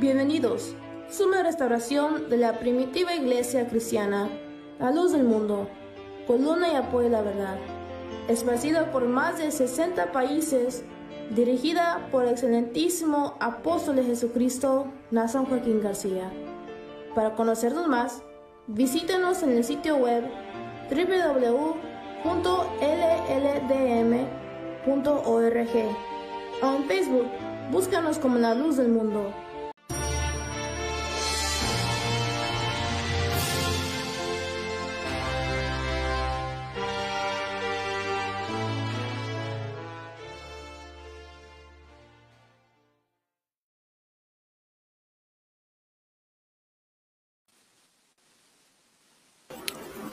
Bienvenidos. Es una restauración de la primitiva iglesia cristiana, la luz del mundo, columna y apoyo de la verdad. Esparcida por más de 60 países, dirigida por el excelentísimo apóstol de Jesucristo, Nazan Joaquín García. Para conocernos más, visítenos en el sitio web www.lldm.org o en Facebook, búscanos como la luz del mundo.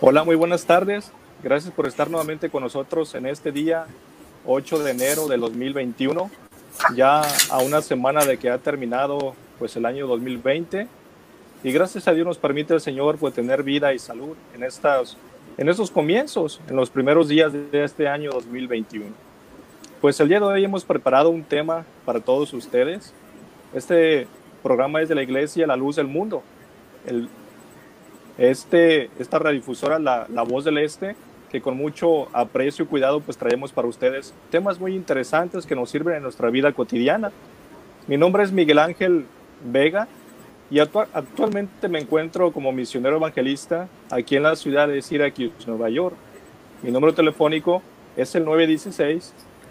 Hola, muy buenas tardes. Gracias por estar nuevamente con nosotros en este día 8 de enero del 2021, ya a una semana de que ha terminado pues el año 2020 y gracias a Dios nos permite el Señor pues tener vida y salud en estas en estos comienzos, en los primeros días de este año 2021. Pues el día de hoy hemos preparado un tema para todos ustedes. Este programa es de la Iglesia La Luz del Mundo. El, este, esta radiodifusora, la, la Voz del Este, que con mucho aprecio y cuidado pues traemos para ustedes temas muy interesantes que nos sirven en nuestra vida cotidiana. Mi nombre es Miguel Ángel Vega y actualmente me encuentro como misionero evangelista aquí en la ciudad de Syracuse, Nueva York. Mi número telefónico es el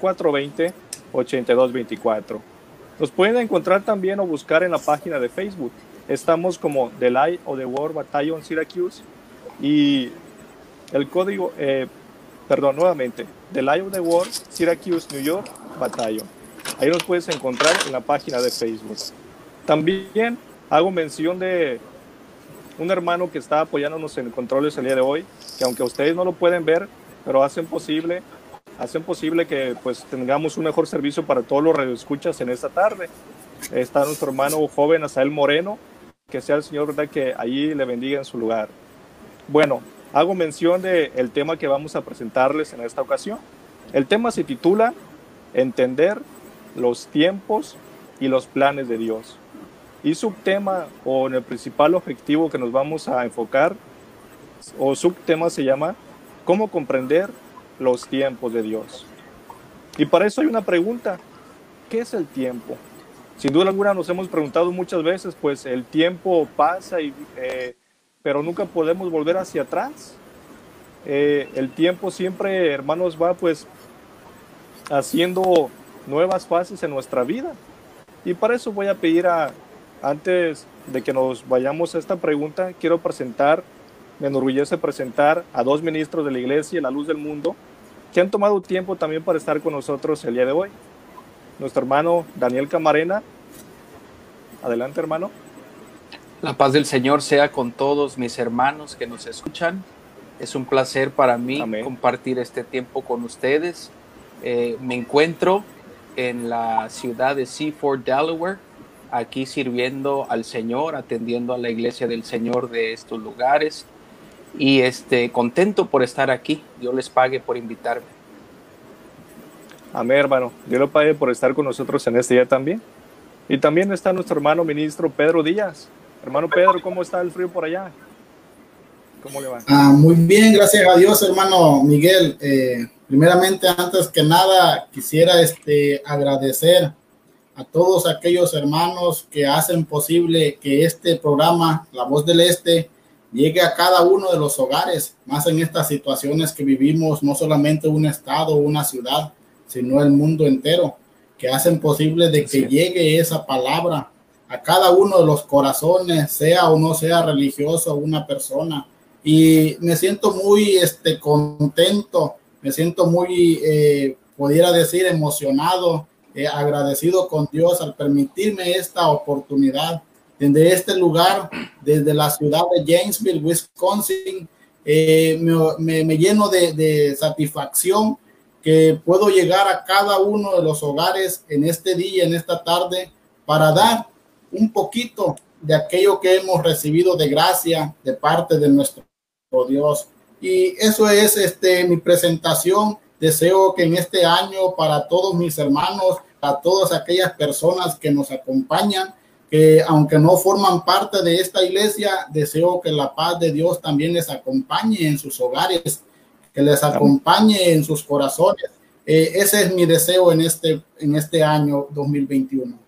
916-420-8224. Nos pueden encontrar también o buscar en la página de Facebook Estamos como The Light of the World Battalion Syracuse y el código, eh, perdón, nuevamente, The Light of the World Syracuse New York Battalion. Ahí nos puedes encontrar en la página de Facebook. También hago mención de un hermano que está apoyándonos en controles el día de hoy, que aunque ustedes no lo pueden ver, pero hacen posible, hacen posible que pues tengamos un mejor servicio para todos los radioescuchas en esta tarde. Está nuestro hermano joven Asael Moreno, que sea el Señor, ¿verdad? Que allí le bendiga en su lugar. Bueno, hago mención del el tema que vamos a presentarles en esta ocasión. El tema se titula Entender los tiempos y los planes de Dios. Y subtema o en el principal objetivo que nos vamos a enfocar o subtema se llama ¿Cómo comprender los tiempos de Dios? Y para eso hay una pregunta. ¿Qué es el tiempo? Sin duda alguna nos hemos preguntado muchas veces, pues el tiempo pasa, y, eh, pero nunca podemos volver hacia atrás. Eh, el tiempo siempre, hermanos, va pues haciendo nuevas fases en nuestra vida. Y para eso voy a pedir a, antes de que nos vayamos a esta pregunta, quiero presentar, me enorgullece presentar a dos ministros de la iglesia, la luz del mundo, que han tomado tiempo también para estar con nosotros el día de hoy nuestro hermano Daniel Camarena. Adelante, hermano. La paz del Señor sea con todos mis hermanos que nos escuchan. Es un placer para mí compartir este tiempo con ustedes. Eh, me encuentro en la ciudad de Seaford, Delaware, aquí sirviendo al Señor, atendiendo a la iglesia del Señor de estos lugares. Y este, contento por estar aquí. Dios les pague por invitarme. Amén, hermano. Dios lo pague por estar con nosotros en este día también. Y también está nuestro hermano ministro Pedro Díaz. Hermano Pedro, ¿cómo está el frío por allá? ¿Cómo le va? Ah, muy bien, gracias a Dios, hermano Miguel. Eh, primeramente, antes que nada, quisiera este, agradecer a todos aquellos hermanos que hacen posible que este programa, La Voz del Este, llegue a cada uno de los hogares, más en estas situaciones que vivimos, no solamente un estado una ciudad, sino el mundo entero, que hacen posible de que llegue esa palabra a cada uno de los corazones, sea o no sea religioso una persona. Y me siento muy este, contento, me siento muy, eh, pudiera decir, emocionado, eh, agradecido con Dios al permitirme esta oportunidad. Desde este lugar, desde la ciudad de Janesville, Wisconsin, eh, me, me, lleno de, de satisfacción que puedo llegar a cada uno de los hogares en este día, en esta tarde, para dar un poquito de aquello que hemos recibido de gracia de parte de nuestro Dios. Y eso es este, mi presentación. Deseo que en este año para todos mis hermanos, a todas aquellas personas que nos acompañan, que aunque no forman parte de esta iglesia, deseo que la paz de Dios también les acompañe en sus hogares, que les acompañe en sus corazones. Eh, ese es mi deseo en este, en este año 2021.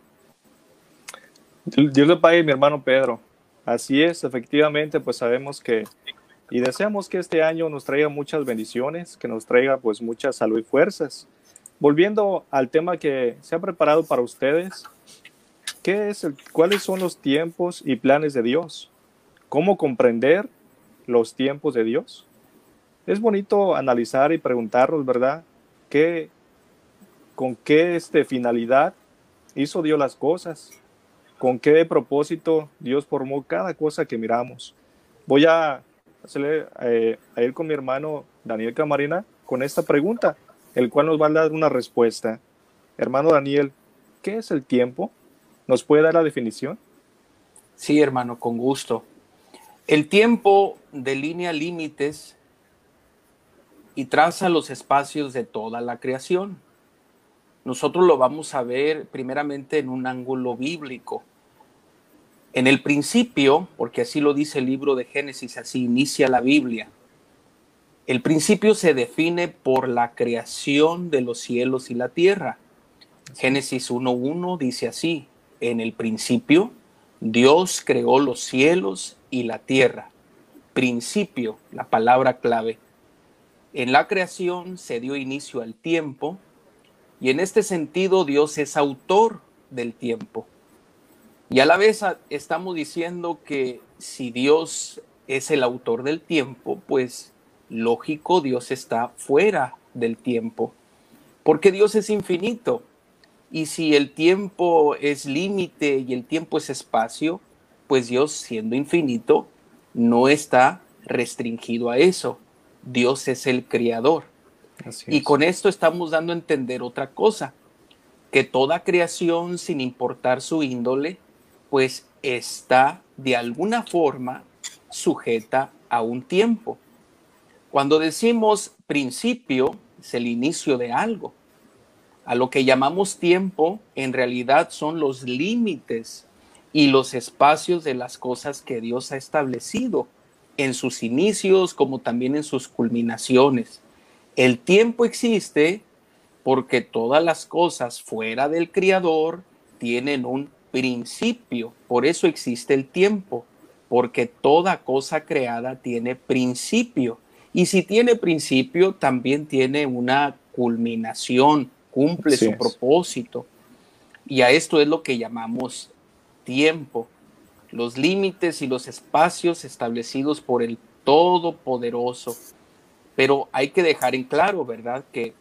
Dios le pague, mi hermano Pedro. Así es, efectivamente, pues sabemos que y deseamos que este año nos traiga muchas bendiciones, que nos traiga pues mucha salud y fuerzas. Volviendo al tema que se ha preparado para ustedes, ¿qué es el, ¿cuáles son los tiempos y planes de Dios? ¿Cómo comprender los tiempos de Dios? Es bonito analizar y preguntarnos, ¿verdad? ¿Qué, ¿Con qué este, finalidad hizo Dios las cosas? ¿Con qué propósito Dios formó cada cosa que miramos? Voy a eh, a ir con mi hermano Daniel Camarina con esta pregunta, el cual nos va a dar una respuesta. Hermano Daniel, ¿qué es el tiempo? ¿Nos puede dar la definición? Sí, hermano, con gusto. El tiempo delinea límites y traza los espacios de toda la creación. Nosotros lo vamos a ver primeramente en un ángulo bíblico. En el principio, porque así lo dice el libro de Génesis, así inicia la Biblia, el principio se define por la creación de los cielos y la tierra. Génesis 1.1 dice así, en el principio Dios creó los cielos y la tierra. Principio, la palabra clave. En la creación se dio inicio al tiempo y en este sentido Dios es autor del tiempo. Y a la vez estamos diciendo que si Dios es el autor del tiempo, pues lógico, Dios está fuera del tiempo, porque Dios es infinito. Y si el tiempo es límite y el tiempo es espacio, pues Dios siendo infinito no está restringido a eso. Dios es el creador. y con esto estamos dando a entender otra cosa, que toda creación, sin importar su índole, pues está de alguna forma sujeta a un tiempo. Cuando decimos principio, es el inicio de algo. A lo que llamamos tiempo, en realidad son los límites y los espacios de las cosas que Dios ha establecido en sus inicios como también en sus culminaciones. El tiempo existe porque todas las cosas fuera del Creador tienen un principio. Por eso existe el tiempo, porque toda cosa creada tiene principio. Y si tiene principio, también tiene una culminación, cumple su propósito. Y a esto es lo que llamamos tiempo, los límites y los espacios establecidos por el Todopoderoso. Pero hay que dejar en claro, ¿verdad? Que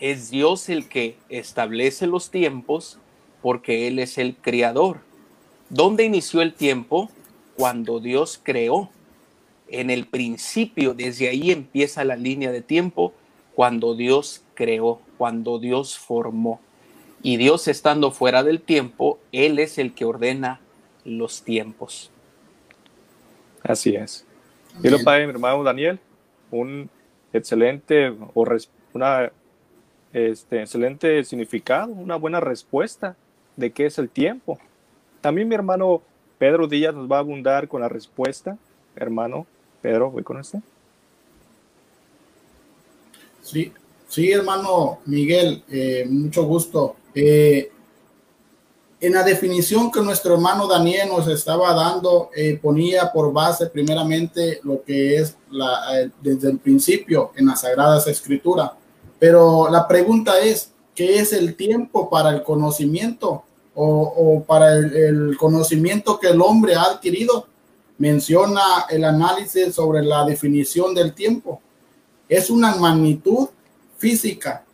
es Dios el que establece los tiempos porque Él es el creador. ¿Dónde inició el tiempo? Cuando Dios creó. En el principio, desde ahí empieza la línea de tiempo, cuando Dios creó, cuando Dios formó. Y Dios estando fuera del tiempo, Él es el que ordena los tiempos. Así es. Y lo padre, mi hermano Daniel, un excelente o una este, excelente significado, una buena respuesta de qué es el tiempo. También mi hermano Pedro Díaz nos va a abundar con la respuesta. Hermano Pedro, voy con este. Sí, sí, hermano Miguel, eh, mucho gusto. Eh, en la definición que nuestro hermano Daniel nos estaba dando, eh, ponía por base primeramente lo que es la, desde el principio en las Sagradas Escrituras. Pero la pregunta es, ¿qué es el tiempo para el conocimiento? o, para el, conocimiento que el hombre ha adquirido. Menciona el análisis sobre la definición del tiempo. Es una magnitud física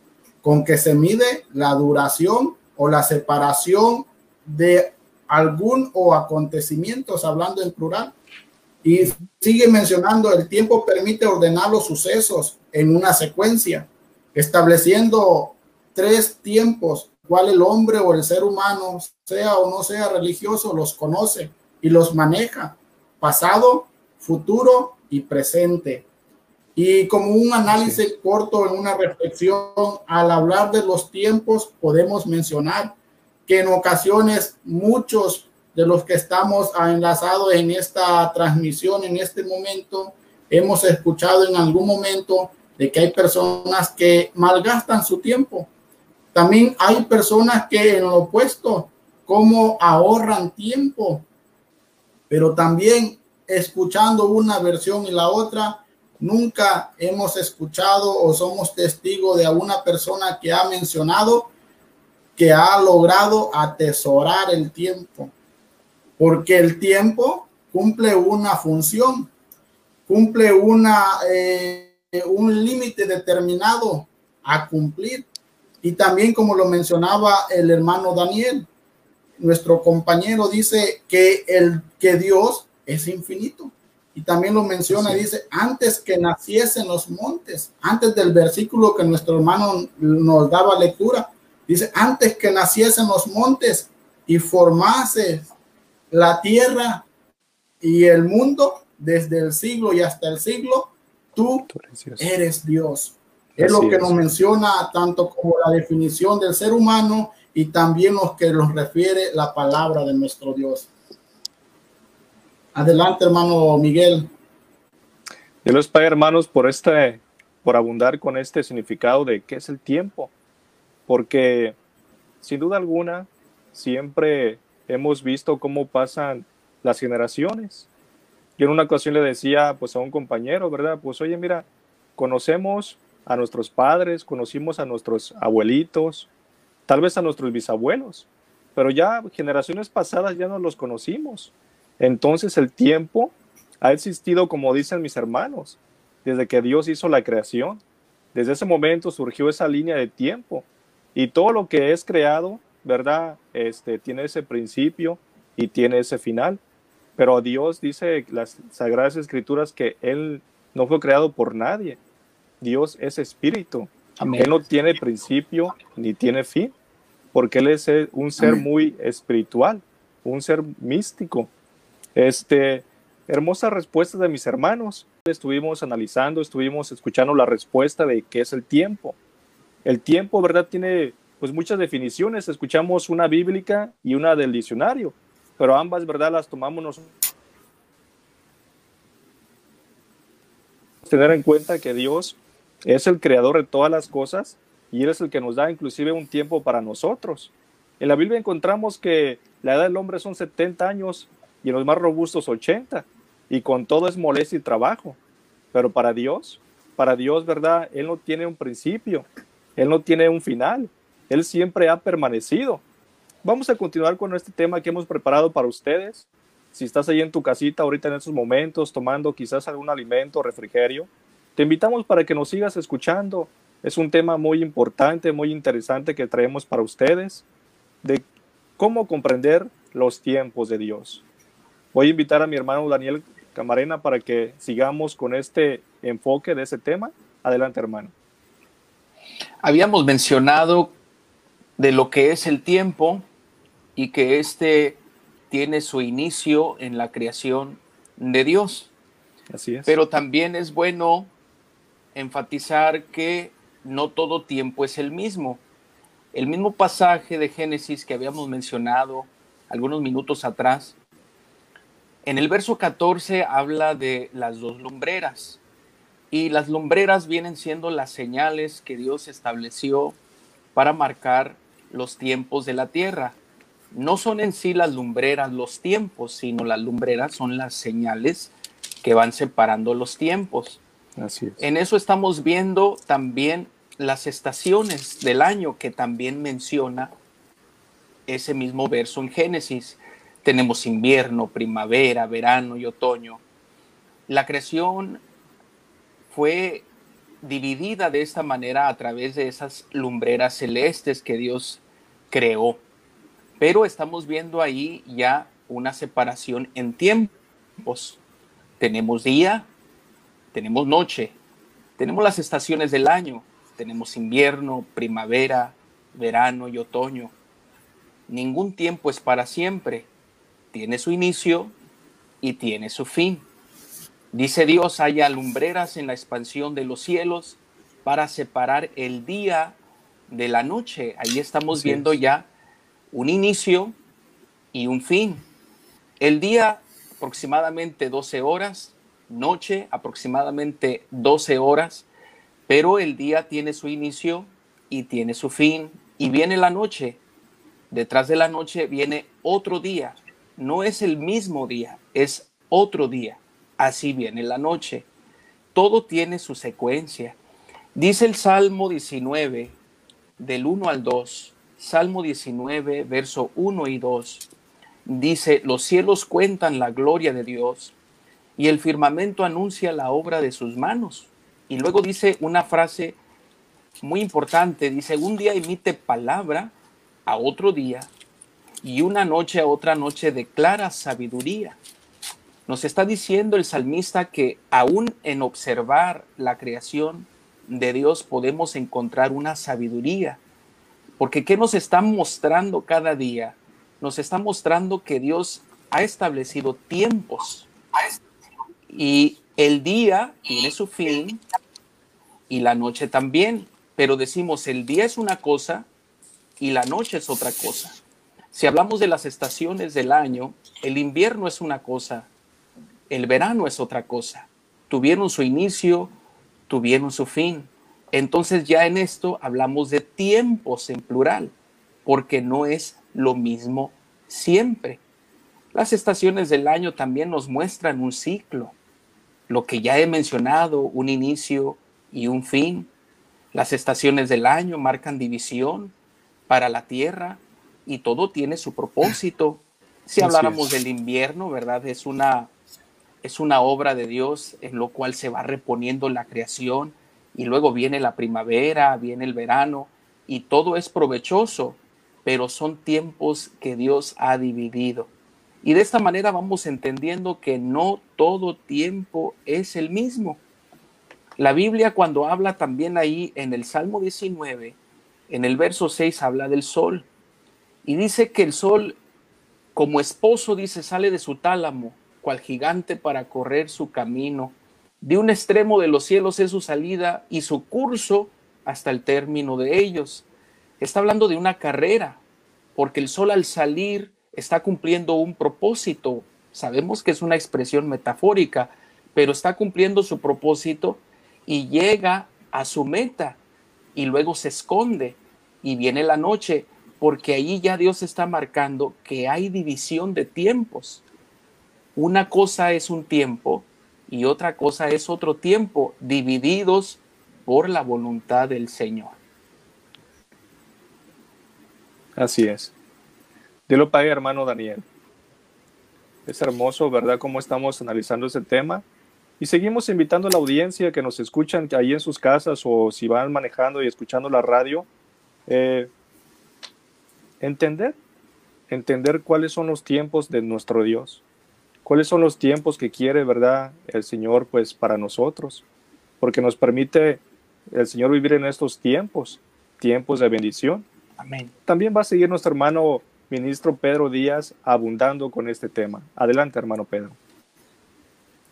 con que se mide la duración o la separación de algún o acontecimientos, hablando en plural. Y sigue mencionando, el tiempo permite ordenar los sucesos en una secuencia, estableciendo tres tiempos cual el hombre o el ser humano, sea o no sea religioso, los conoce y los maneja, pasado, futuro y presente. Y como un análisis corto en una reflexión, al hablar de los tiempos, podemos mencionar que en ocasiones muchos de los que estamos enlazados en esta transmisión en este momento hemos escuchado en algún momento de que hay personas que malgastan su tiempo. También hay personas que en lo opuesto, como ahorran tiempo, pero también escuchando una versión y la otra, nunca hemos escuchado o somos testigos de alguna persona que ha mencionado que ha logrado atesorar el tiempo, porque el tiempo cumple una función, cumple una, eh, un límite determinado a cumplir. Y también, como lo mencionaba el hermano Daniel, nuestro compañero dice que, el, que Dios es infinito. Y también lo menciona, dice, antes que naciesen los montes, antes del versículo que nuestro hermano nos daba lectura, dice, antes que naciesen los montes y formase la tierra y el mundo desde el siglo y hasta el siglo, tú eres Dios. Es lo que nos menciona tanto como la definición del ser humano y también lo que nos refiere la palabra de nuestro Dios. Adelante, hermano Miguel. Dios los pague, hermanos, por este, por abundar con este significado de qué es el tiempo, porque sin duda alguna siempre hemos visto cómo pasan las generaciones. Yo en una ocasión le decía pues a un compañero, ¿verdad? Pues oye, mira, conocemos a nuestros padres, conocimos a nuestros abuelitos, tal vez a nuestros bisabuelos, pero ya generaciones pasadas ya no los conocimos. Entonces el tiempo ha existido, como dicen mis hermanos, desde que Dios hizo la creación. Desde ese momento surgió esa línea de tiempo y todo lo que es creado, ¿verdad? Este, tiene ese principio y tiene ese final. Pero Dios dice las Sagradas Escrituras que Él no fue creado por nadie. Dios es espíritu. Él no tiene principio ni tiene fin, porque Él es un ser muy espiritual, un ser místico. Este, hermosa respuesta de mis hermanos. Estuvimos analizando, estuvimos escuchando la respuesta de qué es el tiempo. El tiempo, ¿verdad? Tiene pues muchas definiciones. Escuchamos una bíblica y una del diccionario, pero ambas, ¿verdad? Las tomamos nosotros. Tener en cuenta que Dios es el creador de todas las cosas y Él es el que nos da inclusive un tiempo para nosotros. En la Biblia encontramos que la edad del hombre son 70 años y en los más robustos 80, y con todo es molestia y trabajo. Pero para Dios, para Dios, ¿verdad? Él no tiene un principio, Él no tiene un final, Él siempre ha permanecido. Vamos a continuar con este tema que hemos preparado para ustedes. Si estás ahí en tu casita ahorita en estos momentos tomando quizás algún alimento, refrigerio, te invitamos para que nos sigas escuchando. Es un tema muy importante, muy interesante que traemos para ustedes de cómo comprender los tiempos de Dios. Voy a invitar a mi hermano Daniel Camarena para que sigamos con este enfoque de ese tema. Adelante, hermano. Habíamos mencionado de lo que es el tiempo y que éste tiene su inicio en la creación de Dios. Así es. Pero también es bueno enfatizar que no todo tiempo es el mismo. El mismo pasaje de Génesis que habíamos mencionado algunos minutos atrás en el verso 14 habla de las dos lumbreras y las lumbreras vienen siendo las señales que Dios estableció para marcar los tiempos de la tierra. No son en sí las lumbreras los tiempos, sino las lumbreras son las señales que van separando los tiempos. Así En eso estamos viendo también las estaciones del año que también menciona ese mismo verso en Génesis tenemos invierno, primavera, verano y otoño. La creación fue dividida de esta manera a través de esas lumbreras celestes que Dios creó. Pero estamos viendo ahí ya una separación en tiempos. Tenemos día, tenemos noche, tenemos las estaciones del año, tenemos invierno, primavera, verano y otoño. Ningún tiempo es para siempre tiene su inicio y tiene su fin. Dice Dios, hay alumbreras en la expansión de los cielos para separar el día de la noche. Ahí estamos viendo ya un inicio y un fin. El día aproximadamente 12 horas, noche aproximadamente 12 horas, pero el día tiene su inicio y tiene su fin y viene la noche. Detrás de la noche viene otro día. No es el mismo día, es otro día. Así viene la noche. Todo tiene su secuencia. Dice el Salmo 19, del 1 al 2. Salmo 19, verso 1 y 2. Dice, los cielos cuentan la gloria de Dios y el firmamento anuncia la obra de sus manos. Y luego dice una frase muy importante, dice, un día emite palabra a otro día y una noche a otra noche declara sabiduría. Nos está diciendo el salmista que aún en observar la creación de Dios podemos encontrar una sabiduría. Porque ¿qué nos está mostrando cada día? Nos está mostrando que Dios ha establecido tiempos. Y el día tiene su fin y la noche también. Pero decimos, el día es una cosa y la noche es otra cosa. Si hablamos de las estaciones del año, el invierno es una cosa, el verano es otra cosa. Tuvieron su inicio, tuvieron su fin. Entonces ya en esto hablamos de tiempos en plural, porque no es lo mismo siempre. Las estaciones del año también nos muestran un ciclo, lo que ya he mencionado, un inicio y un fin. Las estaciones del año marcan división para la tierra y todo tiene su propósito. Si habláramos del invierno, ¿verdad? Es una, es una obra de Dios en lo cual se va reponiendo la creación y luego viene la primavera, viene el verano y todo es provechoso, pero son tiempos que Dios ha dividido. Y de esta manera vamos entendiendo que no todo tiempo es el mismo. La Biblia cuando habla también ahí en el Salmo 19, en el verso 6 habla del sol y dice que el sol como esposo dice sale de su tálamo, cual gigante para correr su camino. De un extremo de los cielos es su salida y su curso hasta el término de ellos. Está hablando de una carrera, porque el sol al salir está cumpliendo un propósito. Sabemos que es una expresión metafórica, pero está cumpliendo su propósito y llega a su meta y luego se esconde y viene la noche, porque ahí ya Dios está marcando que hay división de tiempos. Una cosa es un tiempo y otra cosa es otro tiempo, divididos por la voluntad del Señor. Así es. Dios lo pague, hermano Daniel. Es hermoso, ¿verdad?, cómo estamos analizando ese tema. Y seguimos invitando a la audiencia que nos escuchan ahí en sus casas o si van manejando y escuchando la radio, eh, entender, entender cuáles son los tiempos de nuestro Dios cuáles son los tiempos que quiere, ¿verdad? El Señor, pues, para nosotros, porque nos permite el Señor vivir en estos tiempos, tiempos de bendición. Amén. También va a seguir nuestro hermano ministro Pedro Díaz abundando con este tema. Adelante, hermano Pedro.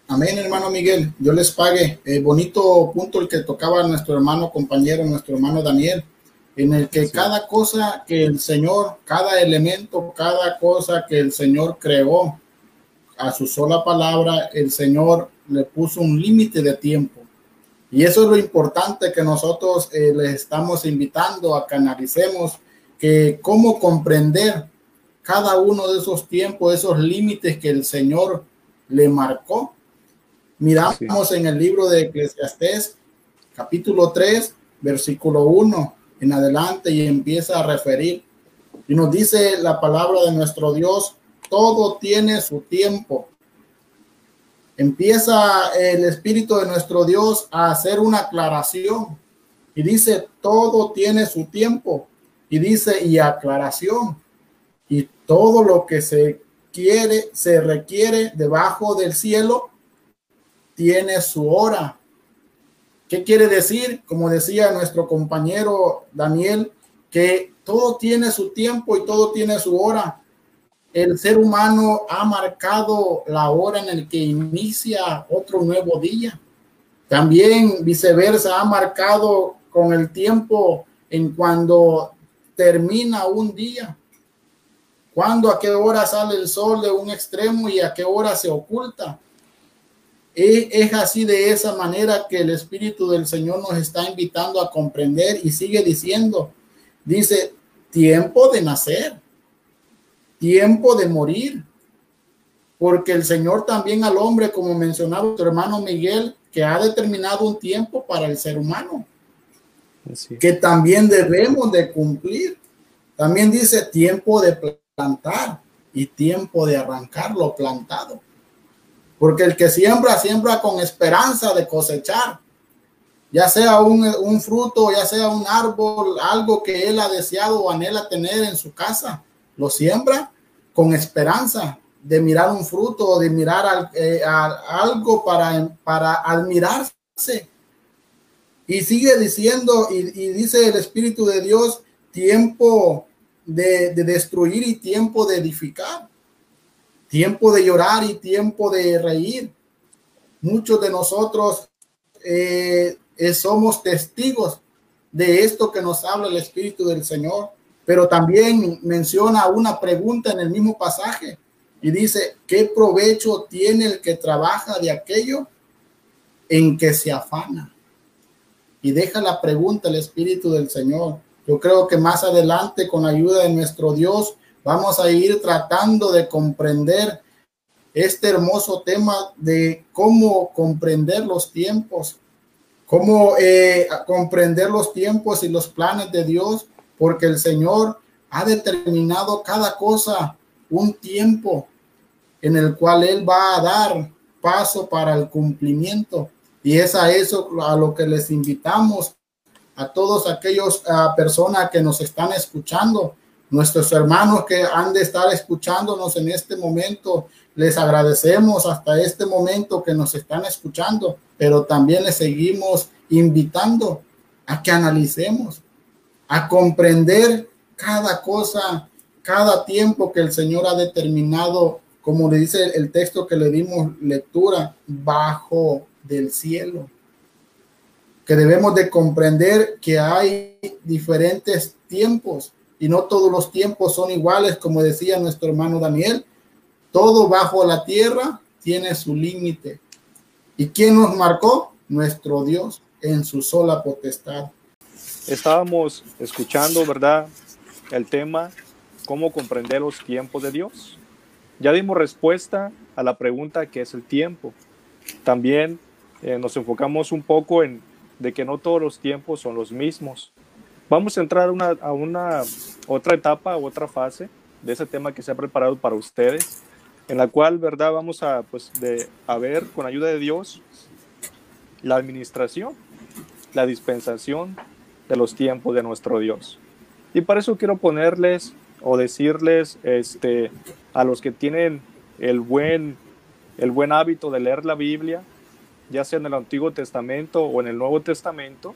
Amén, hermano Miguel. Yo les pague. Eh, bonito punto el que tocaba nuestro hermano compañero, nuestro hermano Daniel, en el que cada cosa que el Señor, cada elemento, cada cosa que el Señor creó, a su sola palabra, el Señor le puso un límite de tiempo. Y eso es lo importante que nosotros eh, les estamos invitando a que analicemos, que cómo comprender cada uno de esos tiempos, esos límites que el Señor le marcó. Miramos en el libro de Eclesiastés, capítulo 3, versículo 1 en adelante y empieza a referir. Y nos dice la palabra de nuestro Dios, todo tiene su tiempo. Empieza el Espíritu de nuestro Dios a hacer una aclaración y dice, todo tiene su tiempo. Y dice, y aclaración. Y todo lo que se quiere, se requiere debajo del cielo, tiene su hora. ¿Qué quiere decir? Como decía nuestro compañero Daniel, que todo tiene su tiempo y todo tiene su hora el ser humano ha marcado la hora en el que inicia otro nuevo día. También viceversa, ha marcado con el tiempo en cuando termina un día. cuándo, a qué hora sale el sol de un extremo y a qué hora se oculta. Es, así de esa manera que el Espíritu del Señor nos está invitando a comprender y sigue diciendo, dice, tiempo de nacer, tiempo de morir, porque el Señor también al hombre, como mencionaba tu hermano Miguel, que ha determinado un tiempo para el ser humano, que también debemos de cumplir. También dice tiempo de plantar y tiempo de arrancar lo plantado. Porque el que siembra, siembra con esperanza de cosechar, ya sea un, un, fruto, ya sea un árbol, algo que él ha deseado o anhela tener en su casa, lo siembra con esperanza de mirar un fruto de mirar eh, algo para, para admirarse. Y sigue diciendo, y, dice el Espíritu de Dios, tiempo de, de destruir y tiempo de edificar tiempo de llorar y tiempo de reír. Muchos de nosotros eh, eh, somos testigos de esto que nos habla el Espíritu del Señor, pero también menciona una pregunta en el mismo pasaje y dice, ¿qué provecho tiene el que trabaja de aquello en que se afana? Y deja la pregunta el Espíritu del Señor. Yo creo que más adelante, con ayuda de nuestro Dios, vamos a ir tratando de comprender este hermoso tema de cómo comprender los tiempos, cómo eh, comprender los tiempos y los planes de Dios, porque el Señor ha determinado cada cosa un tiempo en el cual Él va a dar paso para el cumplimiento. Y es a eso a lo que les invitamos a todos aquellos personas que nos están escuchando, nuestros hermanos que han de estar escuchándonos en este momento, les agradecemos hasta este momento que nos están escuchando, pero también les seguimos invitando a que analicemos, a comprender cada cosa, cada tiempo que el Señor ha determinado, como le dice el texto que le dimos lectura, bajo del cielo. Que debemos de comprender que hay diferentes tiempos y no todos los tiempos son iguales, como decía nuestro hermano Daniel. Todo bajo la tierra tiene su límite. ¿Y quién nos marcó? Nuestro Dios en su sola potestad. Estábamos escuchando, ¿verdad? El tema, ¿cómo comprender los tiempos de Dios? Ya dimos respuesta a la pregunta que es el tiempo. También eh, nos enfocamos un poco en de que no todos los tiempos son los mismos. Vamos a entrar a una otra etapa, otra fase de ese tema que se ha preparado para ustedes, en la cual, ¿verdad? Vamos a, pues, de, a ver, con ayuda de Dios, la administración, la dispensación de los tiempos de nuestro Dios. Y para eso quiero ponerles o decirles este, a los que tienen el buen, el buen hábito de leer la Biblia, ya sea en el Antiguo Testamento o en el Nuevo Testamento,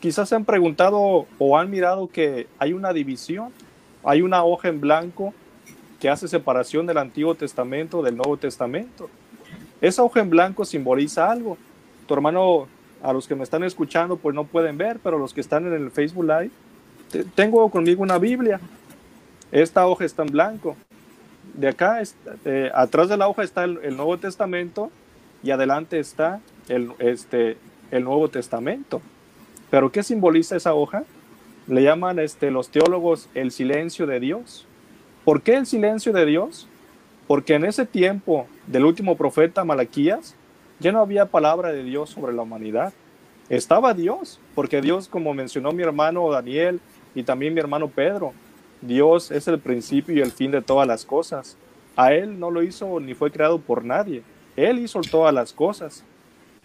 quizás se han preguntado o han mirado que hay una división, hay una hoja en blanco que hace separación del Antiguo Testamento del Nuevo Testamento. Esa hoja en blanco simboliza algo. Tu hermano, a los que me están escuchando, pues no pueden ver, pero los que están en el Facebook Live, tengo conmigo una Biblia. Esta hoja está en blanco. De acá, eh, atrás de la hoja está el, Nuevo Testamento y adelante está el, este, el Nuevo Testamento. Pero ¿qué simboliza esa hoja? Le llaman este, los teólogos el silencio de Dios. ¿Por qué el silencio de Dios? Porque en ese tiempo del último profeta Malaquías ya no había palabra de Dios sobre la humanidad. Estaba Dios, porque Dios, como mencionó mi hermano Daniel y también mi hermano Pedro, Dios es el principio y el fin de todas las cosas. A Él no lo hizo ni fue creado por nadie. Él hizo todas las cosas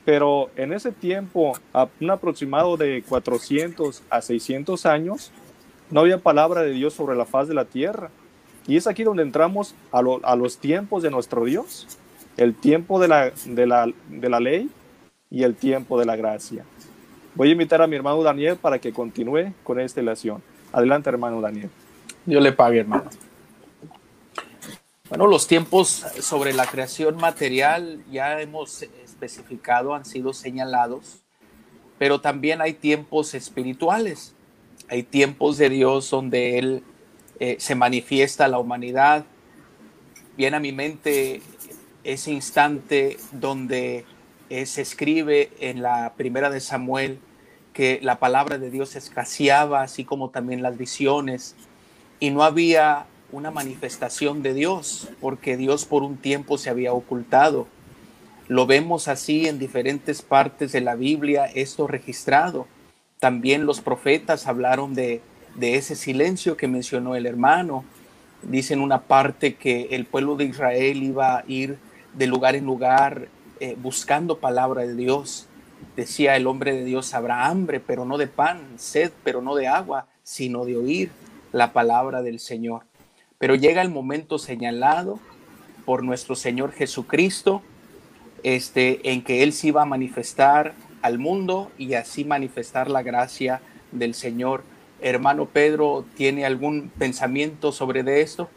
pero en ese tiempo, a un aproximado de 400 a 600 años, no había palabra de Dios sobre la faz de la tierra. Y es aquí donde entramos a, los tiempos de nuestro Dios, el tiempo de la, de, la, de la ley y el tiempo de la gracia. Voy a invitar a mi hermano Daniel para que continúe con esta lección. Adelante, hermano Daniel. Yo le pague, hermano. Bueno, los tiempos sobre la creación material ya hemos especificado, han sido señalados, pero también hay tiempos espirituales. Hay tiempos de Dios donde Él eh, se manifiesta la humanidad. Viene a mi mente ese instante donde eh, se escribe en la primera de Samuel que la palabra de Dios escaseaba, así como también las visiones, y no había una manifestación de Dios, porque Dios por un tiempo se había ocultado. Lo vemos así en diferentes partes de la Biblia, esto registrado. También los profetas hablaron de, de ese silencio que mencionó el hermano. Dicen una parte que el pueblo de Israel iba a ir de lugar en lugar eh, buscando palabra de Dios. Decía el hombre de Dios, habrá hambre, pero no de pan, sed, pero no de agua, sino de oír la palabra del Señor. Pero llega el momento señalado por nuestro Señor Jesucristo, este, en que Él se iba a manifestar al mundo y así manifestar la gracia del Señor. Hermano Pedro, ¿tiene algún pensamiento sobre de esto?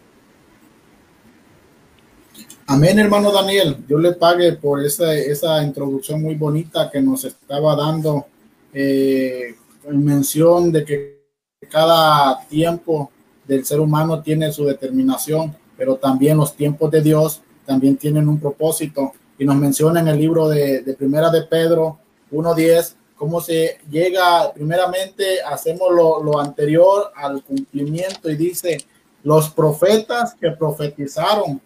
Amén, hermano Daniel. Yo le pague por esa, esa introducción muy bonita que nos estaba dando eh, en mención de que cada tiempo del ser humano tiene su determinación, pero también los tiempos de Dios también tienen un propósito. Y nos menciona en el libro de, de Primera de Pedro 1.10 cómo se llega, primeramente hacemos lo, lo anterior al cumplimiento y dice, los profetas que profetizaron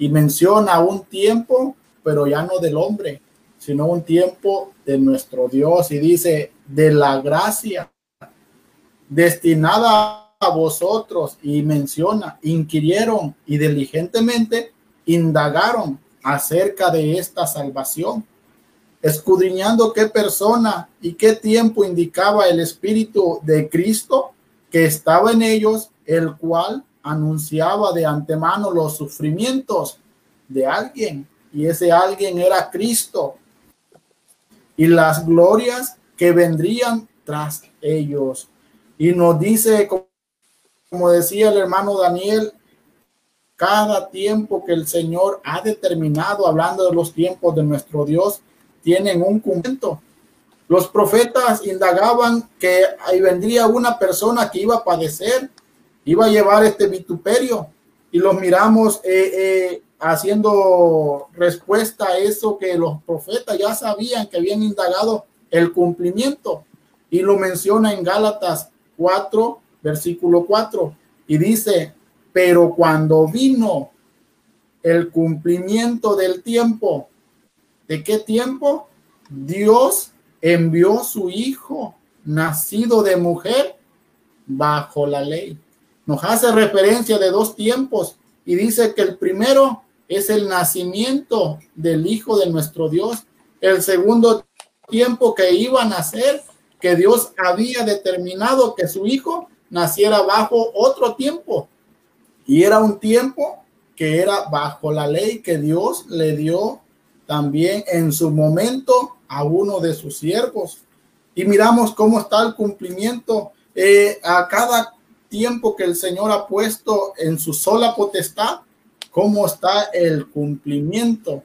y menciona un tiempo, pero ya no del hombre, sino un tiempo de nuestro Dios. Y dice de la gracia destinada a vosotros y menciona, inquirieron y diligentemente indagaron acerca de esta salvación, escudriñando qué persona y qué tiempo indicaba el Espíritu de Cristo que estaba en ellos, el cual anunciaba de antemano los sufrimientos de alguien y ese alguien era Cristo y las glorias que vendrían tras ellos. Y nos dice, como decía el hermano Daniel, cada tiempo que el Señor ha determinado, hablando de los tiempos de nuestro Dios, tienen un cumplimiento. Los profetas indagaban que ahí vendría una persona que iba a padecer iba a llevar este vituperio y los miramos eh, eh, haciendo respuesta a eso que los profetas ya sabían que habían indagado el cumplimiento y lo menciona en Gálatas 4, versículo 4 y dice, pero cuando vino el cumplimiento del tiempo, ¿de qué tiempo? Dios envió su hijo nacido de mujer bajo la ley nos hace referencia de dos tiempos y dice que el primero es el nacimiento del Hijo de nuestro Dios, el segundo tiempo que iba a nacer, que Dios había determinado que su Hijo naciera bajo otro tiempo. Y era un tiempo que era bajo la ley que Dios le dio también en su momento a uno de sus siervos. Y miramos cómo está el cumplimiento eh, a cada tiempo que el Señor ha puesto en su sola potestad, cómo está el cumplimiento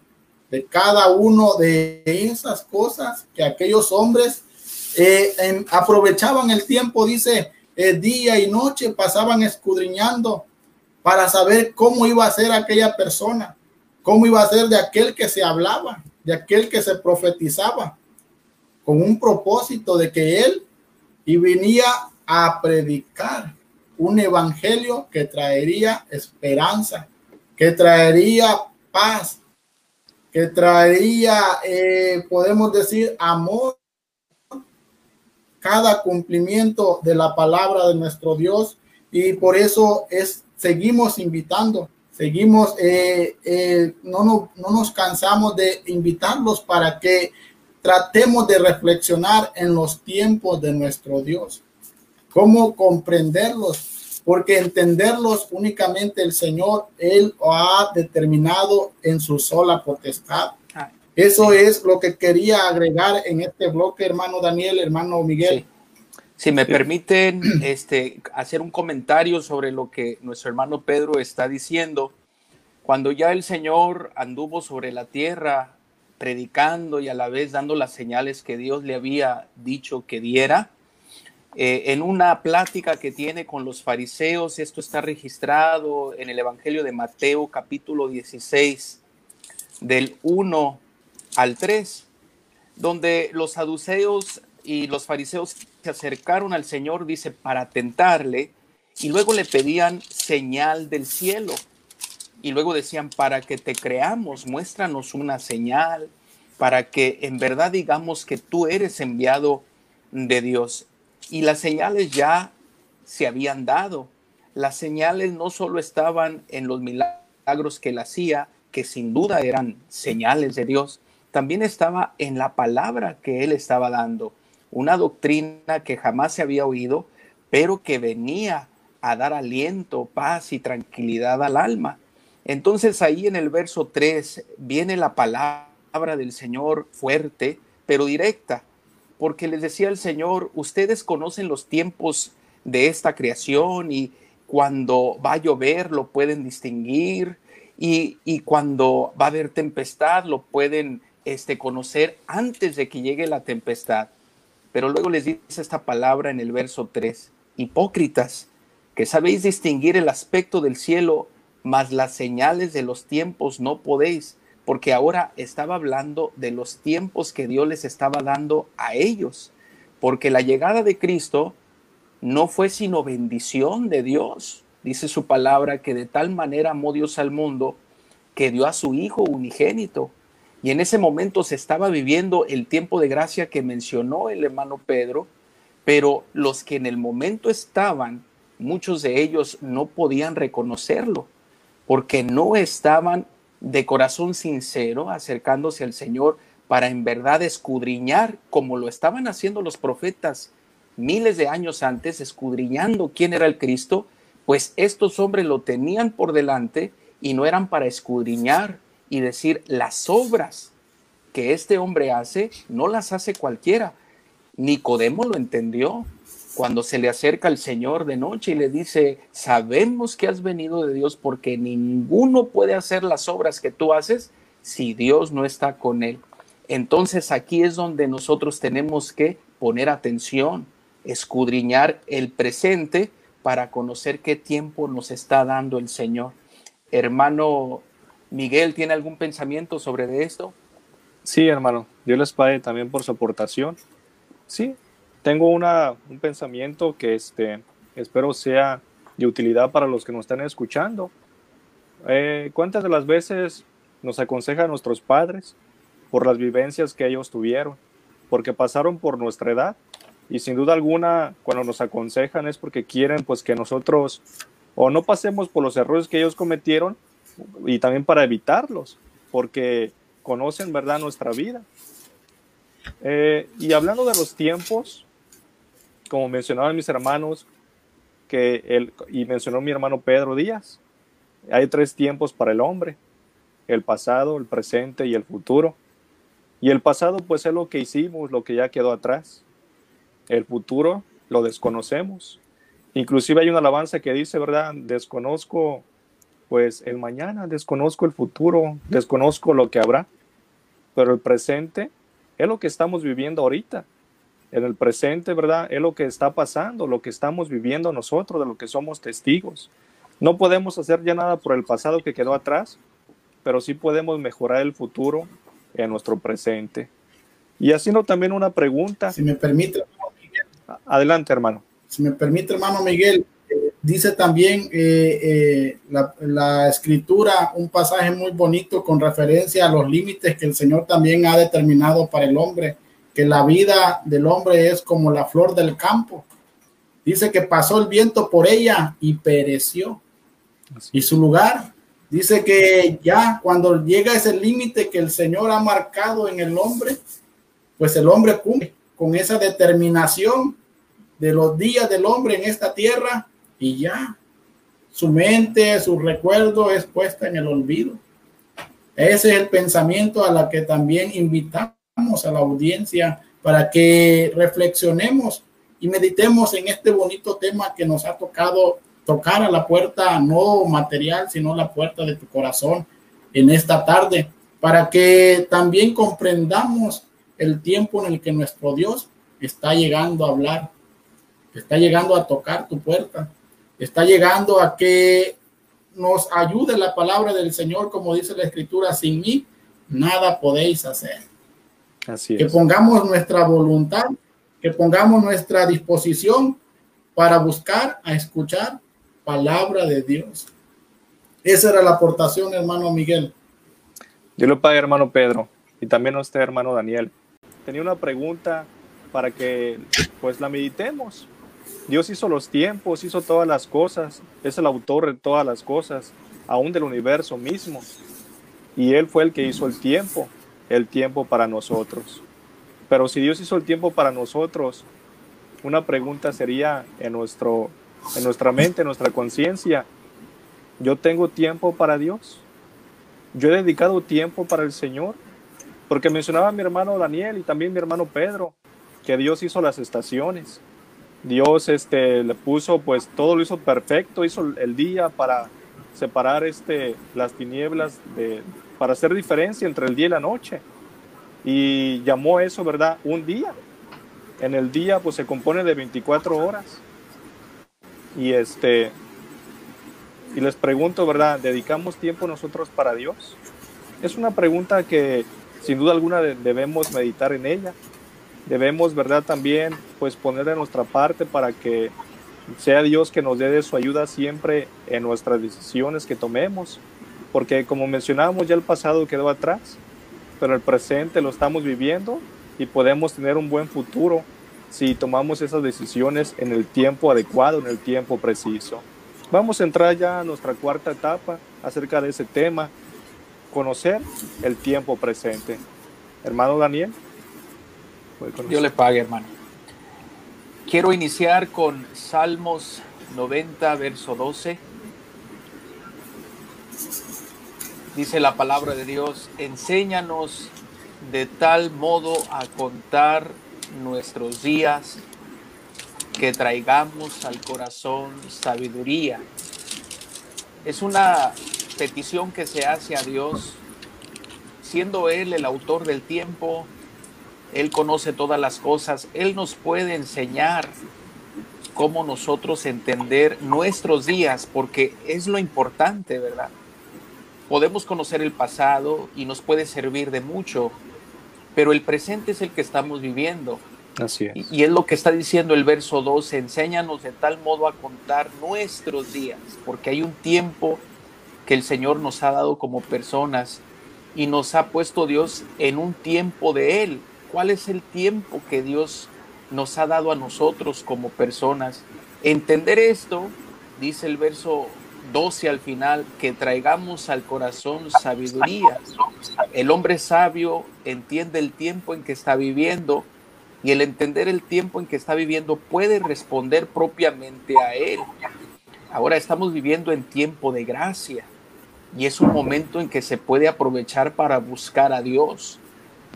de cada uno de esas cosas que aquellos hombres eh, aprovechaban el tiempo, dice, eh, día y noche pasaban escudriñando para saber cómo iba a ser aquella persona, cómo iba a ser de aquel que se hablaba, de aquel que se profetizaba, con un propósito de que él y venía a predicar un evangelio que traería esperanza, que traería paz, que traería, eh, podemos decir, amor. Cada cumplimiento de la palabra de nuestro Dios y por eso es, seguimos invitando, seguimos, eh, eh, no, no, no nos cansamos de invitarlos para que tratemos de reflexionar en los tiempos de nuestro Dios cómo comprenderlos, porque entenderlos únicamente el Señor, Él ha determinado en su sola potestad. Ah. Eso es lo que quería agregar en este bloque, hermano Daniel, hermano Miguel. Si me permiten este, hacer un comentario sobre lo que nuestro hermano Pedro está diciendo, cuando ya el Señor anduvo sobre la tierra predicando y a la vez dando las señales que Dios le había dicho que diera, eh, en una plática que tiene con los fariseos, esto está registrado en el Evangelio de Mateo capítulo 16, del 1 al 3, donde los saduceos y los fariseos se acercaron al Señor, dice, para tentarle, y luego le pedían señal del cielo. Y luego decían, para que te creamos, muéstranos una señal, para que en verdad digamos que tú eres enviado de Dios. Y las señales ya se habían dado. Las señales no solo estaban en los milagros que él hacía, que sin duda eran señales de Dios, también estaba en la palabra que él estaba dando, una doctrina que jamás se había oído, pero que venía a dar aliento, paz y tranquilidad al alma. Entonces ahí en el verso 3 viene la palabra del Señor fuerte, pero directa porque les decía el Señor, ustedes conocen los tiempos de esta creación y cuando va a llover lo pueden distinguir y, cuando va a haber tempestad lo pueden este, conocer antes de que llegue la tempestad. Pero luego les dice esta palabra en el verso 3, hipócritas, que sabéis distinguir el aspecto del cielo, mas las señales de los tiempos no podéis porque ahora estaba hablando de los tiempos que Dios les estaba dando a ellos, porque la llegada de Cristo no fue sino bendición de Dios. Dice su palabra que de tal manera amó Dios al mundo que dio a su Hijo unigénito. Y en ese momento se estaba viviendo el tiempo de gracia que mencionó el hermano Pedro, pero los que en el momento estaban, muchos de ellos no podían reconocerlo, porque no estaban de corazón sincero, acercándose al Señor para en verdad escudriñar, como lo estaban haciendo los profetas miles de años antes, escudriñando quién era el Cristo, pues estos hombres lo tenían por delante y no eran para escudriñar y decir las obras que este hombre hace, no las hace cualquiera. Nicodemo lo entendió cuando se le acerca al Señor de noche y le dice, sabemos que has venido de Dios porque ninguno puede hacer las obras que tú haces si Dios no está con él. Entonces aquí es donde nosotros tenemos que poner atención, escudriñar el presente para conocer qué tiempo nos está dando el Señor. Hermano Miguel, ¿tiene algún pensamiento sobre esto? Sí, hermano. Dios les pague también por su aportación. Sí, tengo una, un pensamiento que este, espero sea de utilidad para los que nos están escuchando. Eh, ¿Cuántas de las veces nos aconsejan nuestros padres por las vivencias que ellos tuvieron? Porque pasaron por nuestra edad y sin duda alguna cuando nos aconsejan es porque quieren pues que nosotros o no pasemos por los errores que ellos cometieron y también para evitarlos, porque conocen verdad nuestra vida. Eh, y hablando de los tiempos, como mencionaban mis hermanos, que él, y mencionó mi hermano Pedro Díaz, hay tres tiempos para el hombre, el pasado, el presente y el futuro. Y el pasado pues es lo que hicimos, lo que ya quedó atrás. El futuro lo desconocemos. Inclusive hay una alabanza que dice, ¿verdad? Desconozco pues el mañana, desconozco el futuro, desconozco lo que habrá. Pero el presente es lo que estamos viviendo ahorita en el presente, ¿verdad? Es lo que está pasando, lo que estamos viviendo nosotros, de lo que somos testigos. No podemos hacer ya nada por el pasado que quedó atrás, pero sí podemos mejorar el futuro en nuestro presente. Y haciendo también una pregunta. Si me permite, Miguel. Adelante, hermano. Si me permite, hermano Miguel, eh, dice también eh, eh, la, la, escritura un pasaje muy bonito con referencia a los límites que el Señor también ha determinado para el hombre que la vida del hombre es como la flor del campo. Dice que pasó el viento por ella y pereció. Y su lugar, dice que ya cuando llega ese límite que el Señor ha marcado en el hombre, pues el hombre cumple con esa determinación de los días del hombre en esta tierra y ya su mente, su recuerdo es puesta en el olvido. Ese es el pensamiento a la que también invitamos a la audiencia para que reflexionemos y meditemos en este bonito tema que nos ha tocado tocar a la puerta no material, sino la puerta de tu corazón en esta tarde, para que también comprendamos el tiempo en el que nuestro Dios está llegando a hablar. está llegando a tocar tu puerta, está llegando a que nos ayude la palabra del Señor, como dice la Escritura, sin mí nada podéis hacer. Así que pongamos nuestra voluntad, que pongamos nuestra disposición para buscar a escuchar palabra de Dios. Esa era la aportación, hermano Miguel. Yo lo pague, hermano Pedro, y también a usted, hermano Daniel. Tenía una pregunta para que pues la meditemos. Dios hizo los tiempos, hizo todas las cosas, es el autor de todas las cosas, aún del universo mismo. Y Él fue el que hizo el tiempo, el tiempo para nosotros. Pero si Dios hizo el tiempo para nosotros, una pregunta sería en, nuestro, en nuestra mente, en nuestra conciencia, ¿yo tengo tiempo para Dios? ¿Yo he dedicado tiempo para el Señor? Porque mencionaba mi hermano Daniel y también mi hermano Pedro, que Dios hizo las estaciones. Dios este, le puso, pues todo lo hizo perfecto, hizo el día para separar este, las tinieblas, de, para hacer diferencia entre el día y la noche. Y llamó eso, ¿verdad? Un día. En el día, pues se compone de 24 horas. Y este, y les pregunto, ¿verdad? ¿Dedicamos tiempo nosotros para Dios? Es una pregunta que sin duda alguna debemos meditar en ella debemos, ¿verdad? También, pues poner de nuestra parte para que sea Dios que nos dé de su ayuda siempre en nuestras decisiones que tomemos, porque como mencionábamos ya el pasado quedó atrás, pero el presente lo estamos viviendo y podemos tener un buen futuro si tomamos esas decisiones en el tiempo adecuado, en el tiempo preciso. Vamos a entrar ya a nuestra cuarta etapa acerca de ese tema, conocer el tiempo presente. Hermano Daniel. Yo le pague, hermano. Quiero iniciar con Salmos 90, verso 12. Dice la palabra de Dios, enséñanos de tal modo a contar nuestros días que traigamos al corazón sabiduría. Es una petición que se hace a Dios, siendo Él el autor del tiempo, él conoce todas las cosas, Él nos puede enseñar cómo nosotros entender nuestros días, porque es lo importante, ¿verdad? Podemos conocer el pasado y nos puede servir de mucho, pero el presente es el que estamos viviendo. Así es. Y, es lo que está diciendo el verso 12, enséñanos de tal modo a contar nuestros días, porque hay un tiempo que el Señor nos ha dado como personas y nos ha puesto Dios en un tiempo de Él cuál es el tiempo que Dios nos ha dado a nosotros como personas. Entender esto, dice el verso 12 al final, que traigamos al corazón sabiduría. El hombre sabio entiende el tiempo en que está viviendo y el entender el tiempo en que está viviendo puede responder propiamente a él. Ahora estamos viviendo en tiempo de gracia y es un momento en que se puede aprovechar para buscar a Dios.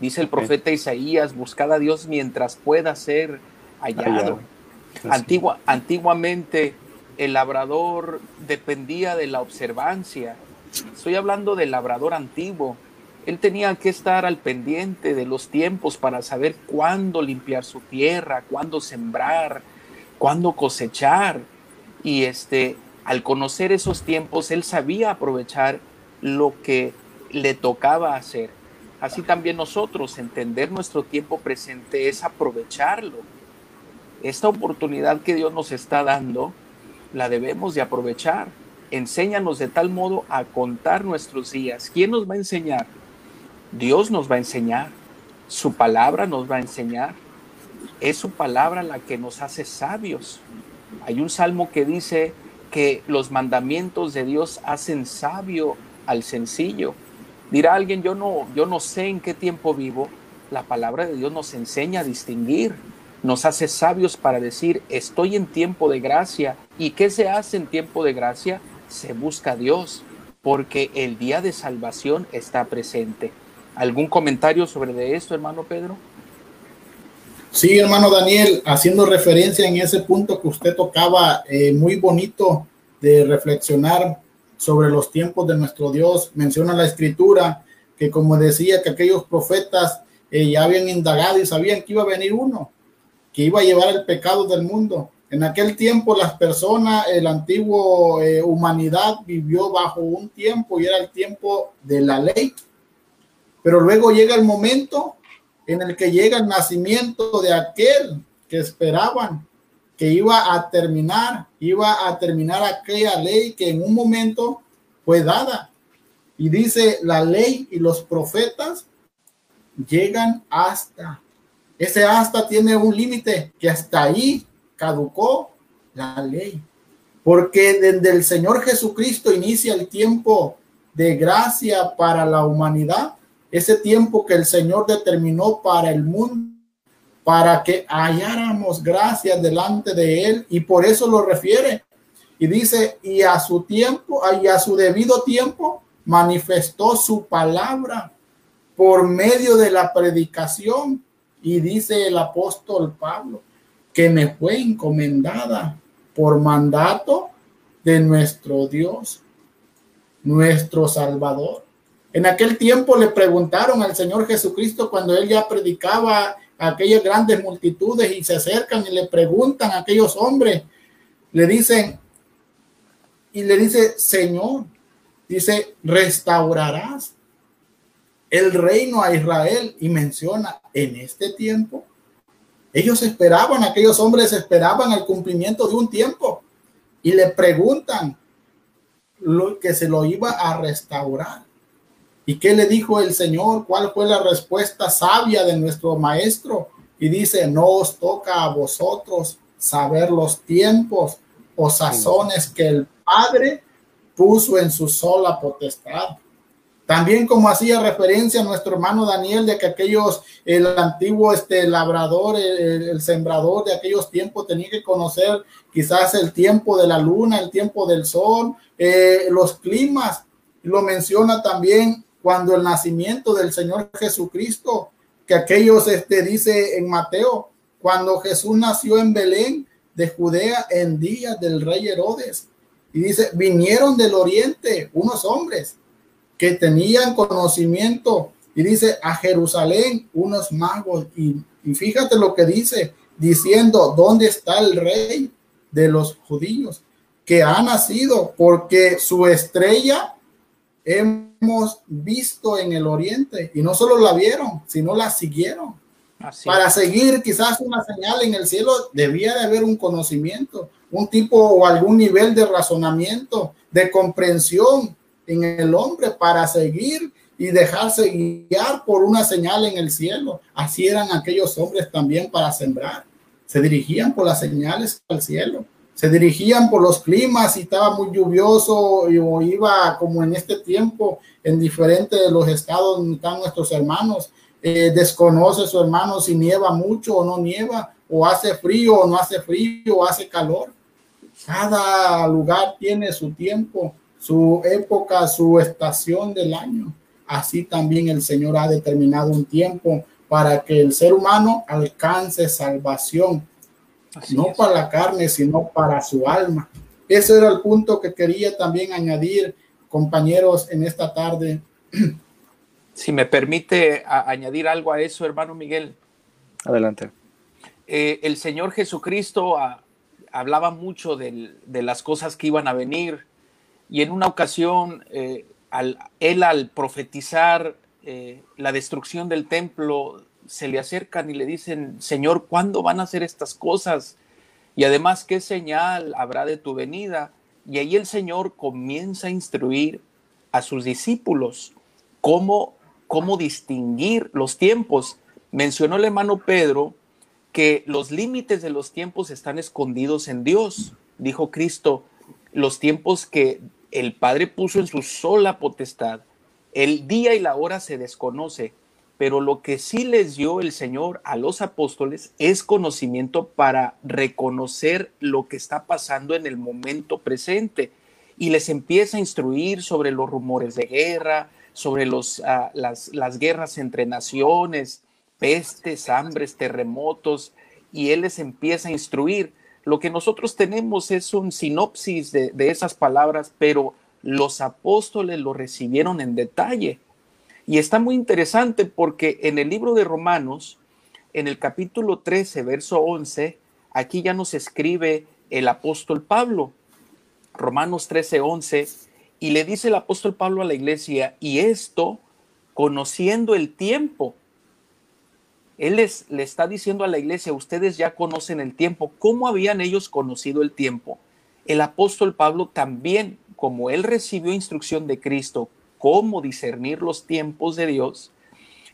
Dice el profeta Isaías, buscad a Dios mientras pueda ser hallado. Antigua, antiguamente el labrador dependía de la observancia. Estoy hablando del labrador antiguo. Él tenía que estar al pendiente de los tiempos para saber cuándo limpiar su tierra, cuándo sembrar, cuándo cosechar. Y este, al conocer esos tiempos, él sabía aprovechar lo que le tocaba hacer. Así también nosotros entender nuestro tiempo presente es aprovecharlo. Esta oportunidad que Dios nos está dando, la debemos de aprovechar. Enséñanos de tal modo a contar nuestros días. ¿Quién nos va a enseñar? Dios nos va a enseñar. Su palabra nos va a enseñar. Es su palabra la que nos hace sabios. Hay un salmo que dice que los mandamientos de Dios hacen sabio al sencillo. Dirá alguien, yo no, yo no sé en qué tiempo vivo. La palabra de Dios nos enseña a distinguir, nos hace sabios para decir, estoy en tiempo de gracia. ¿Y qué se hace en tiempo de gracia? Se busca a Dios, porque el día de salvación está presente. ¿Algún comentario sobre esto, hermano Pedro? Sí, hermano Daniel, haciendo referencia en ese punto que usted tocaba, eh, muy bonito de reflexionar sobre los tiempos de nuestro Dios. Menciona la escritura que como decía que aquellos profetas eh, ya habían indagado y sabían que iba a venir uno, que iba a llevar el pecado del mundo En aquel tiempo las personas, el antiguo eh, humanidad vivió bajo un tiempo y era el tiempo de la ley. Pero luego llega el momento en el que llega el nacimiento de aquel que esperaban que iba a terminar, iba a terminar aquella ley que en un momento fue dada. Y dice, la ley y los profetas llegan hasta. Ese hasta tiene un límite que hasta ahí caducó la ley. Porque desde el Señor Jesucristo inicia el tiempo de gracia para la humanidad, ese tiempo que el Señor determinó para el mundo, para que halláramos gracia delante de Él, y por eso lo refiere. Y dice, y a su tiempo, y a su debido tiempo, manifestó su palabra por medio de la predicación. Y dice el apóstol Pablo, que me fue encomendada por mandato de nuestro Dios, nuestro Salvador. En aquel tiempo le preguntaron al Señor Jesucristo cuando él ya predicaba a aquellas grandes multitudes y se acercan y le preguntan a aquellos hombres, le dicen, y le dice, Señor, dice, restaurarás el reino a Israel y menciona en este tiempo ellos esperaban, aquellos hombres esperaban el cumplimiento de un tiempo y le preguntan lo que se lo iba a restaurar. ¿Y qué le dijo el Señor? ¿Cuál fue la respuesta sabia de nuestro maestro? Y dice, no os toca a vosotros saber los tiempos o sazones que el Padre puso en su sola potestad. También como hacía referencia a nuestro hermano Daniel de que aquellos, el antiguo este, labrador, el, sembrador de aquellos tiempos tenía que conocer quizás el tiempo de la luna, el tiempo del sol, eh, los climas. Lo menciona también cuando el nacimiento del Señor Jesucristo, que aquellos, este, dice en Mateo, cuando Jesús nació en Belén de Judea en días del rey Herodes. Y dice, vinieron del oriente unos hombres que tenían conocimiento. Y dice a Jerusalén unos magos. Y, fíjate lo que dice, diciendo, ¿dónde está el rey de los judíos? Que ha nacido porque su estrella hemos visto en el oriente. Y no solo la vieron, sino la siguieron. Para seguir quizás una señal en el cielo debía de haber un conocimiento, un tipo o algún nivel de razonamiento, de comprensión en el hombre para seguir y dejarse guiar por una señal en el cielo. Así eran aquellos hombres también para sembrar. Se dirigían por las señales al cielo. Se dirigían por los climas, si estaba muy lluvioso o iba como en este tiempo en diferentes de los estados donde están nuestros hermanos. Eh, desconoce su hermano si nieva mucho o no nieva, o hace frío o no hace frío, o hace calor. Cada lugar tiene su tiempo su época, su estación del año. Así también el Señor ha determinado un tiempo para que el ser humano alcance salvación, no para la carne, sino para su alma. Ese era el punto que quería también añadir, compañeros, en esta tarde. Si me permite añadir algo a eso, hermano Miguel. Adelante. Eh, el Señor Jesucristo ah, hablaba mucho de las cosas que iban a venir, y en una ocasión, eh, él al profetizar eh, la destrucción del templo, se le acercan y le dicen, Señor, ¿cuándo van a hacer estas cosas? Y además, ¿qué señal habrá de tu venida? Y ahí el Señor comienza a instruir a sus discípulos cómo, cómo distinguir los tiempos. Mencionó el hermano Pedro que los límites de los tiempos están escondidos en Dios. Dijo Cristo, los tiempos que el Padre puso en su sola potestad. El día y la hora se desconoce, pero lo que sí les dio el Señor a los apóstoles es conocimiento para reconocer lo que está pasando en el momento presente y les empieza a instruir sobre los rumores de guerra, sobre ah, las guerras entre naciones, pestes, hambres, terremotos, y Él les empieza a instruir lo que nosotros tenemos es un sinopsis de, esas palabras, pero los apóstoles lo recibieron en detalle. Y está muy interesante porque en el libro de Romanos, en el capítulo 13, verso 11, aquí ya nos escribe el apóstol Pablo, Romanos 13, 11, y le dice el apóstol Pablo a la iglesia, y esto conociendo el tiempo. Él les, le está diciendo a la iglesia, ustedes ya conocen el tiempo. ¿Cómo habían ellos conocido el tiempo? El apóstol Pablo también, como él recibió instrucción de Cristo, cómo discernir los tiempos de Dios,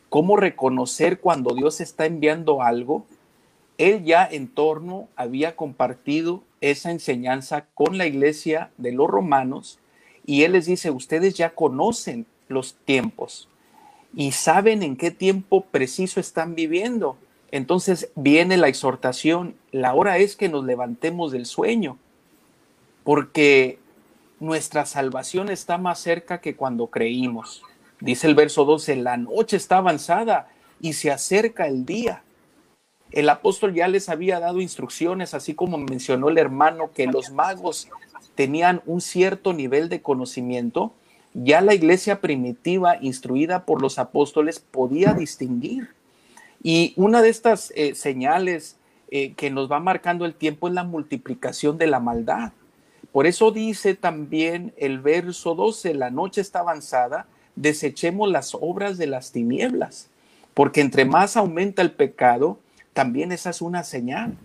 cómo reconocer cuando Dios está enviando algo, él ya en torno había compartido esa enseñanza con la iglesia de los romanos y él les dice, ustedes ya conocen los tiempos y saben en qué tiempo preciso están viviendo. Entonces viene la exhortación, la hora es que nos levantemos del sueño, porque nuestra salvación está más cerca que cuando creímos. Dice el verso 12, la noche está avanzada y se acerca el día. El apóstol ya les había dado instrucciones, así como mencionó el hermano, que los magos tenían un cierto nivel de conocimiento. Ya la iglesia primitiva, instruida por los apóstoles, podía distinguir. Y una de estas eh, señales eh, que nos va marcando el tiempo es la multiplicación de la maldad. Por eso dice también el verso 12, la noche está avanzada, desechemos las obras de las tinieblas, porque entre más aumenta el pecado, también esa es una señal.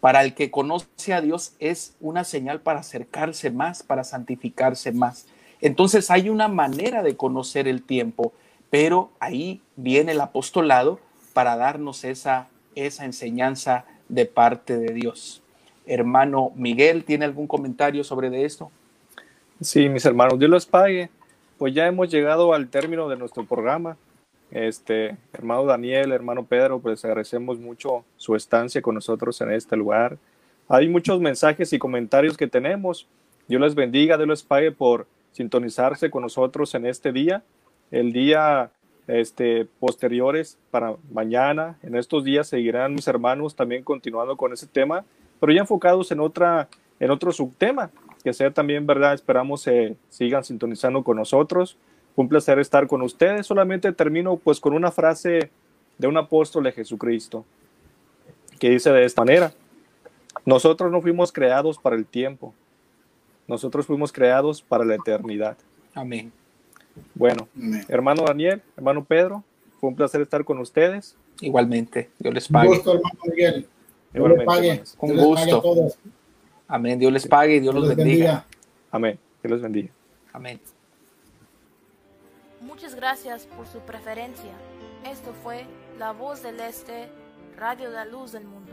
Para el que conoce a Dios es una señal para acercarse más, para santificarse más. Entonces hay una manera de conocer el tiempo, pero ahí viene el apostolado para darnos esa, esa enseñanza de parte de Dios. Hermano Miguel, ¿tiene algún comentario sobre de esto? Sí, mis hermanos, Dios los pague. Pues ya hemos llegado al término de nuestro programa. Este, hermano Daniel, hermano Pedro, pues agradecemos mucho su estancia con nosotros en este lugar. Hay muchos mensajes y comentarios que tenemos. Dios les bendiga, Dios les pague por sintonizarse con nosotros en este día. El día este, posteriores para mañana, en estos días seguirán mis hermanos también continuando con ese tema, pero ya enfocados en otra, en otro subtema, que sea también verdad, esperamos se sigan sintonizando con nosotros. Un placer estar con ustedes. Solamente termino pues con una frase de un apóstol de Jesucristo que dice de esta manera, nosotros no fuimos creados para el tiempo, nosotros fuimos creados para la eternidad. Amén. Bueno, hermano Daniel, hermano Pedro, fue un placer estar con ustedes. Igualmente, Dios les pague. Un gusto, hermano Miguel. Dios les pague. Un gusto. Amén. Dios les pague y Dios, los bendiga. bendiga. Amén. Dios les bendiga. Amén. Muchas gracias por su preferencia. Esto fue La Voz del Este, Radio de la Luz del Mundo.